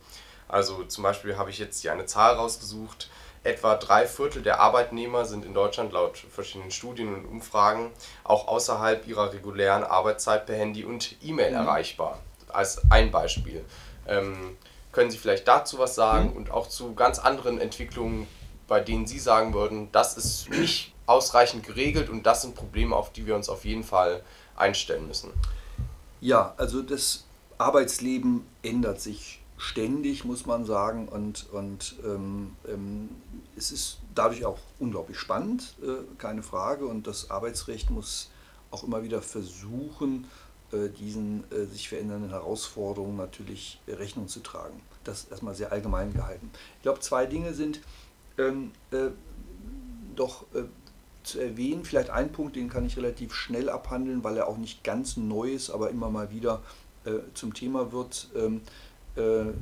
Also zum Beispiel habe ich jetzt hier eine Zahl rausgesucht, Etwa drei Viertel der Arbeitnehmer sind in Deutschland laut verschiedenen Studien und Umfragen auch außerhalb ihrer regulären Arbeitszeit per Handy und E-Mail mhm. erreichbar. Als ein Beispiel. Ähm, können Sie vielleicht dazu was sagen mhm. und auch zu ganz anderen Entwicklungen, bei denen Sie sagen würden, das ist nicht ausreichend geregelt und das sind Probleme, auf die wir uns auf jeden Fall einstellen müssen? Ja, also das Arbeitsleben ändert sich ständig, muss man sagen. Und, und ähm, ähm, es ist dadurch auch unglaublich spannend, äh, keine Frage. Und das Arbeitsrecht muss auch immer wieder versuchen, äh, diesen äh, sich verändernden Herausforderungen natürlich Rechnung zu tragen. Das erstmal sehr allgemein gehalten. Ich glaube, zwei Dinge sind ähm, äh, doch äh, zu erwähnen. Vielleicht ein Punkt, den kann ich relativ schnell abhandeln, weil er auch nicht ganz neu ist, aber immer mal wieder äh, zum Thema wird. Äh,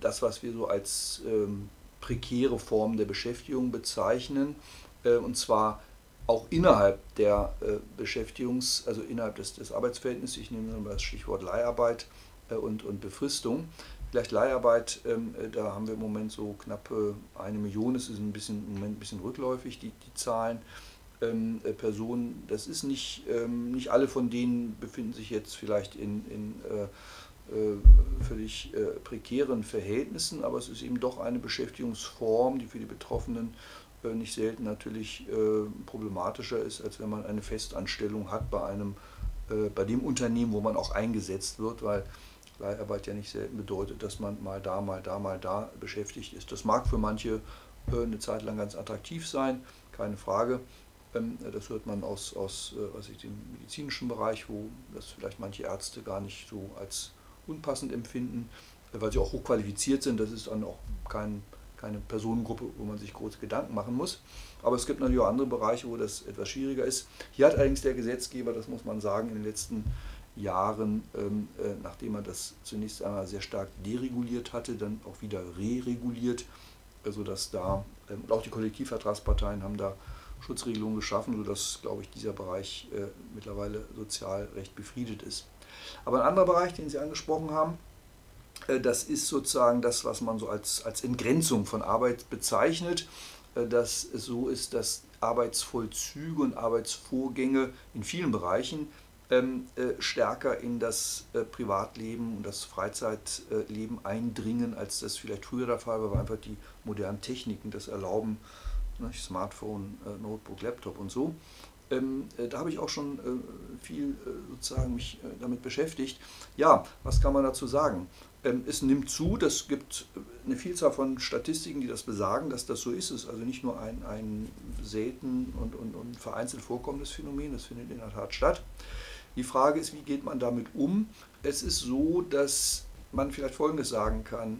das, was wir so als ähm, prekäre Form der Beschäftigung bezeichnen, äh, und zwar auch innerhalb der äh, Beschäftigungs-, also innerhalb des, des Arbeitsverhältnisses, ich nehme mal das Stichwort Leiharbeit und, und Befristung. Vielleicht Leiharbeit, ähm, da haben wir im Moment so knapp eine Million, es ist ein bisschen, im Moment ein bisschen rückläufig, die, die Zahlen. Ähm, Personen, das ist nicht, ähm, nicht alle von denen befinden sich jetzt vielleicht in, in äh, äh, völlig äh, prekären Verhältnissen, aber es ist eben doch eine Beschäftigungsform, die für die Betroffenen äh, nicht selten natürlich problematischer ist, als wenn man eine Festanstellung hat bei einem bei dem Unternehmen, wo man auch eingesetzt wird, weil Leiharbeit ja nicht selten bedeutet, dass man mal da, mal da, mal da beschäftigt ist. Das mag für manche eine Zeit lang ganz attraktiv sein, keine Frage. Ähm, das hört man aus, aus was dem medizinischen Bereich, wo das vielleicht manche Ärzte gar nicht so als unpassend empfinden, weil sie auch hochqualifiziert sind. Das ist dann auch kein, keine Personengruppe, wo man sich große Gedanken machen muss. Aber es gibt natürlich auch andere Bereiche, wo das etwas schwieriger ist. Hier hat allerdings der Gesetzgeber, das muss man sagen, in den letzten Jahren, ähm, äh, nachdem er das zunächst einmal sehr stark dereguliert hatte, dann auch wieder re-reguliert, sodass da, ähm, und auch die Kollektivvertragsparteien haben da Schutzregelungen geschaffen, sodass, glaube ich, dieser Bereich äh, mittlerweile sozial recht befriedet ist. Aber ein anderer Bereich, den Sie angesprochen haben, äh, das ist sozusagen das, was man so als, als Entgrenzung von Arbeit bezeichnet, äh, dass es so ist, dass Arbeitsvollzüge und Arbeitsvorgänge in vielen Bereichen ähm, äh, stärker in das Privatleben und das Freizeitleben eindringen, als das vielleicht früher der Fall war, weil einfach die modernen Techniken das erlauben, ne, Smartphone, Notebook, Laptop und so. Ähm, äh, da habe ich auch schon äh, viel äh, sozusagen mich äh, damit beschäftigt. Ja, was kann man dazu sagen? Ähm, es nimmt zu, es gibt äh, eine Vielzahl von Statistiken, die das besagen, dass das so ist. Es ist also nicht nur ein, ein selten und, und, und vereinzelt vorkommendes Phänomen, das findet in der Tat statt. Die Frage ist, wie geht man damit um? Es ist so, dass man vielleicht Folgendes sagen kann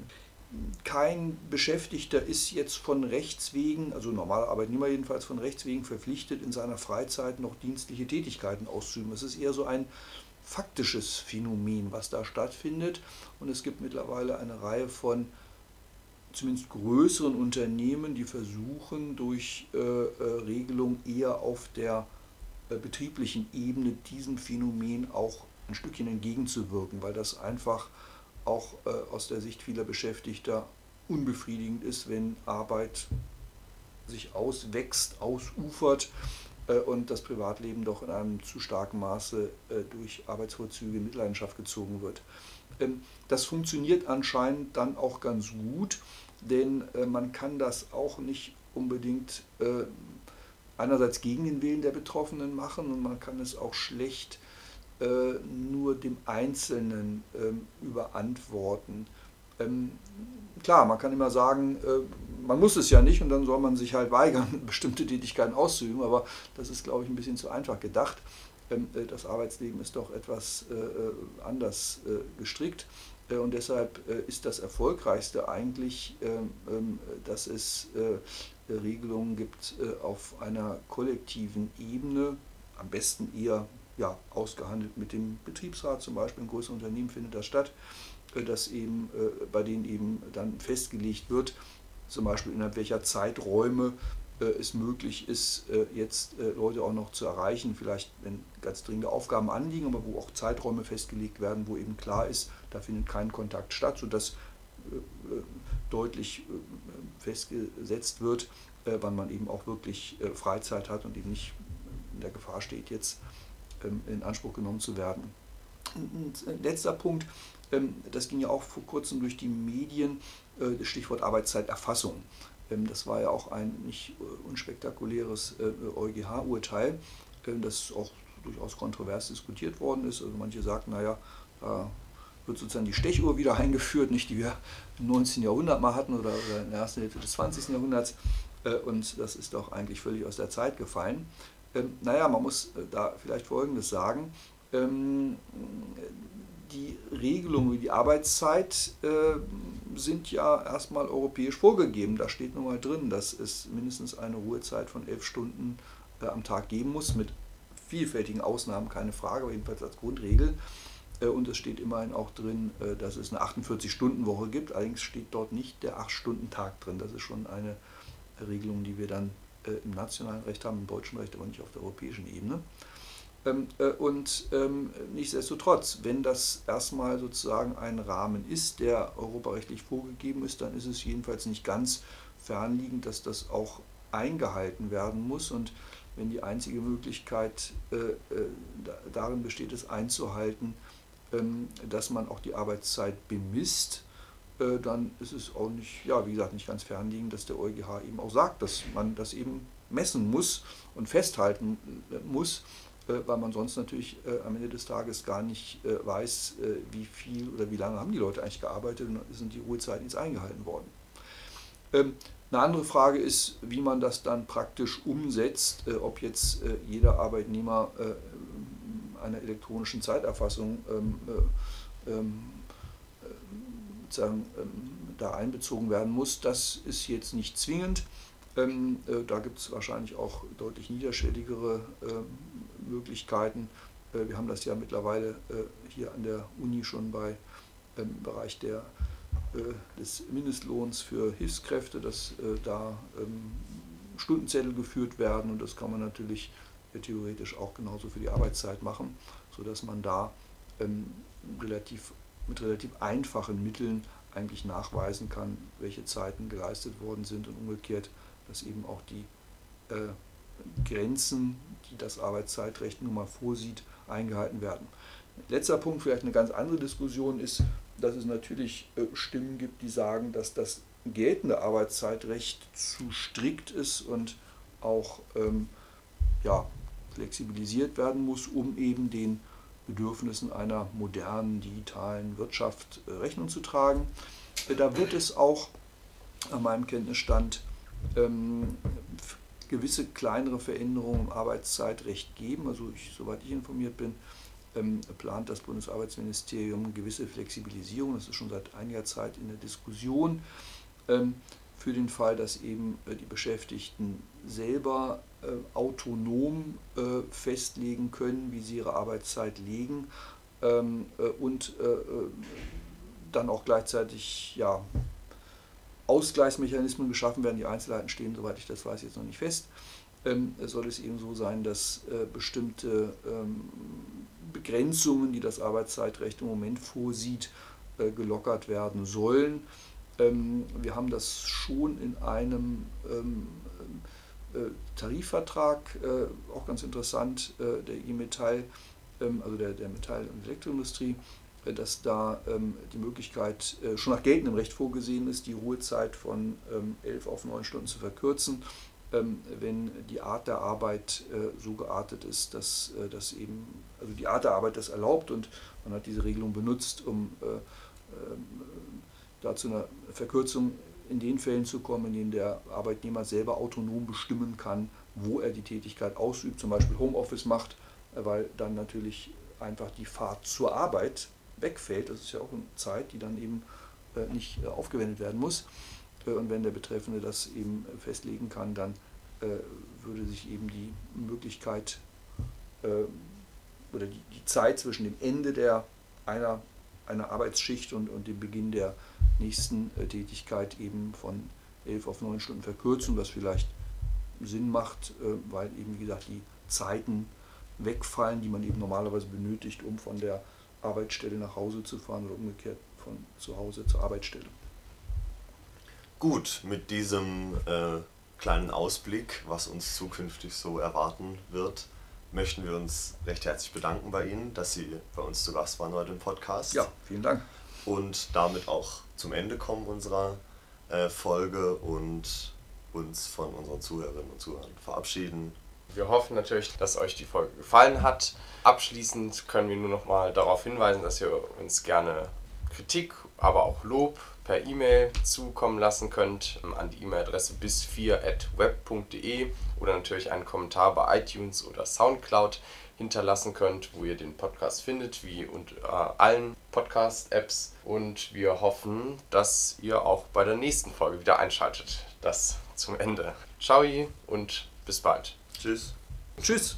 kein Beschäftigter ist jetzt von Rechts wegen, also normaler Arbeitnehmer jedenfalls von Rechts wegen verpflichtet, in seiner Freizeit noch dienstliche Tätigkeiten auszuüben. Es ist eher so ein faktisches Phänomen, was da stattfindet. Und es gibt mittlerweile eine Reihe von zumindest größeren Unternehmen, die versuchen, durch äh, äh, Regelung eher auf der äh, betrieblichen Ebene diesem Phänomen auch ein Stückchen entgegenzuwirken, weil das einfach auch äh, aus der Sicht vieler Beschäftigter unbefriedigend ist, wenn Arbeit sich auswächst, ausufert äh, und das Privatleben doch in einem zu starken Maße äh, durch Arbeitsvollzüge in Mitleidenschaft gezogen wird. Ähm, das funktioniert anscheinend dann auch ganz gut, denn man kann das auch nicht unbedingt einerseits gegen den Willen der Betroffenen machen und man kann es auch schlecht äh, nur dem Einzelnen ähm, überantworten. Ähm, klar, man kann immer sagen, äh, man muss es ja nicht und dann soll man sich halt weigern, bestimmte Tätigkeiten auszuüben, aber das ist, glaube ich, ein bisschen zu einfach gedacht. Ähm, äh, das Arbeitsleben ist doch etwas äh, äh, anders äh, gestrickt. Äh, und deshalb äh, ist das Erfolgreichste eigentlich, ähm, ähm, dass es äh, Regelungen gibt auf einer kollektiven Ebene, am besten eher ja, ausgehandelt mit dem Betriebsrat, zum Beispiel. In größeren Unternehmen findet das statt, dass eben, bei denen eben dann festgelegt wird, zum Beispiel innerhalb welcher Zeiträume es möglich ist, jetzt Leute auch noch zu erreichen, vielleicht wenn ganz dringende Aufgaben anliegen, aber wo auch Zeiträume festgelegt werden, wo eben klar ist, da findet kein Kontakt statt, sodass deutlich festgesetzt wird, wann man eben auch wirklich Freizeit hat und eben nicht in der Gefahr steht, jetzt in Anspruch genommen zu werden. Und letzter Punkt, ähm, das ging ja auch vor kurzem durch die Medien, das Stichwort Arbeitszeiterfassung. Ähm, das war ja auch ein nicht äh, unspektakuläres EuGH-Urteil, äh, das auch durchaus kontrovers diskutiert worden ist. Also manche sagten, naja, da wird sozusagen die Stechuhr wieder eingeführt, nicht die wir im 19. Jahrhundert mal hatten oder, in der ersten Hälfte des 20. Jahrhunderts. Äh, und das ist doch eigentlich völlig aus der Zeit gefallen. Ähm, naja, man muss da vielleicht Folgendes sagen. Ähm, die Regelungen wie die Arbeitszeit sind ja erstmal europäisch vorgegeben. Da steht nun mal drin, dass es mindestens eine Ruhezeit von elf Stunden am Tag geben muss, mit vielfältigen Ausnahmen, keine Frage, aber jedenfalls als Grundregel. Äh, und es steht immerhin auch drin, äh, dass es eine 48-Stunden-Woche gibt. Allerdings steht dort nicht der 8-Stunden-Tag drin. Das ist schon eine Regelung, die wir dann äh, im nationalen Recht haben, im deutschen Recht, aber nicht auf der europäischen Ebene. Ähm, und ähm, nichtsdestotrotz, wenn das erstmal sozusagen ein Rahmen ist, der europarechtlich vorgegeben ist, dann ist es jedenfalls nicht ganz fernliegend, dass das auch eingehalten werden muss. Und wenn die einzige Möglichkeit äh, äh, darin besteht, es einzuhalten, ähm, dass man auch die Arbeitszeit bemisst, äh, dann ist es auch nicht, ja, wie gesagt, nicht ganz fernliegend, dass der EuGH eben auch sagt, dass man das eben messen muss und festhalten äh, muss, äh, weil man sonst natürlich am Ende des Tages gar nicht weiß, wie viel oder wie lange haben die Leute eigentlich gearbeitet und sind die Ruhezeiten jetzt eingehalten worden. Ähm, eine andere Frage ist, wie man das dann praktisch umsetzt, ob jetzt jeder Arbeitnehmer einer elektronischen Zeiterfassung ähm, ähm, sozusagen, ähm, da einbezogen werden muss. Das ist jetzt nicht zwingend. da gibt es wahrscheinlich auch deutlich niederschwelligere Möglichkeiten. wir haben das ja mittlerweile hier an der Uni schon bei, im Bereich der äh, des Mindestlohns für Hilfskräfte, dass äh, da ähm, Stundenzettel geführt werden und das kann man natürlich theoretisch auch genauso für die Arbeitszeit machen, sodass man da ähm, relativ, mit relativ einfachen Mitteln eigentlich nachweisen kann, welche Zeiten geleistet worden sind und umgekehrt, dass eben auch die äh, Grenzen, die das Arbeitszeitrecht nun mal vorsieht, eingehalten werden. Letzter Punkt, vielleicht eine ganz andere Diskussion ist, dass es natürlich äh, Stimmen gibt, die sagen, dass das geltende Arbeitszeitrecht zu strikt ist und auch ähm, ja, flexibilisiert werden muss, um eben den Bedürfnissen einer modernen digitalen Wirtschaft äh, Rechnung zu tragen. Äh, da wird es auch an meinem Kenntnisstand ähm, gewisse kleinere Veränderungen im Arbeitszeitrecht geben. Also ich, soweit ich informiert bin, ähm, plant das Bundesarbeitsministerium gewisse Flexibilisierung, das ist schon seit einiger Zeit in der Diskussion, ähm, für den Fall, dass eben äh, die Beschäftigten selber äh, autonom äh, festlegen können, wie sie ihre Arbeitszeit legen ähm, und dann auch gleichzeitig ja, Ausgleichsmechanismen geschaffen werden. Die Einzelheiten stehen, soweit ich das weiß, jetzt noch nicht fest. soll es eben so sein, dass bestimmte Begrenzungen, die das Arbeitszeitrecht im Moment vorsieht, äh, gelockert werden sollen. Ähm, wir haben das schon in einem ähm, äh, Tarifvertrag, äh, auch ganz interessant, der IG Metall, ähm, also der, der Metall- und Elektroindustrie, dass da die Möglichkeit schon nach geltendem Recht vorgesehen ist, die Ruhezeit von 11 auf 9 Stunden zu verkürzen ähm, wenn die Art der Arbeit äh, so geartet ist, dass äh, das eben, also die Art der Arbeit das erlaubt und man hat diese Regelung benutzt, um äh, ähm, da zu einer Verkürzung in den Fällen zu kommen, in denen der Arbeitnehmer selber autonom bestimmen kann, wo er die Tätigkeit ausübt, zum Beispiel Homeoffice macht, weil dann natürlich einfach die Fahrt zur Arbeit wegfällt. Das ist ja auch eine Zeit, die dann eben äh, nicht äh, aufgewendet werden muss. Äh, und wenn der Betreffende das eben festlegen kann, dann würde sich eben die Möglichkeit oder die Zeit zwischen dem Ende der einer, einer Arbeitsschicht und, und dem Beginn der nächsten Tätigkeit eben von elf auf neun Stunden verkürzen, was vielleicht Sinn macht, weil eben, wie gesagt, die Zeiten wegfallen, die man eben normalerweise benötigt, um von der Arbeitsstelle nach Hause zu fahren oder umgekehrt von zu Hause zur Arbeitsstelle. Gut, mit diesem äh, kleinen Ausblick, was uns zukünftig so erwarten wird, möchten wir uns recht herzlich bedanken bei Ihnen, dass Sie bei uns zu Gast waren heute im Podcast. Ja, vielen Dank. Und damit auch zum Ende kommen unserer äh, Folge und uns von unseren Zuhörerinnen und Zuhörern verabschieden. Wir hoffen natürlich, dass euch die Folge gefallen hat. Abschließend können wir nur noch mal darauf hinweisen, dass ihr uns gerne Kritik, aber auch Lob per E-Mail zukommen lassen könnt an die E-Mail-Adresse bis4.web.de oder natürlich einen Kommentar bei iTunes oder Soundcloud hinterlassen könnt, wo ihr den Podcast findet, wie unter allen Podcast-Apps. Und wir hoffen, dass ihr auch bei der nächsten Folge wieder einschaltet. Das zum Ende. Ciao und bis bald. Tschüss. Tschüss.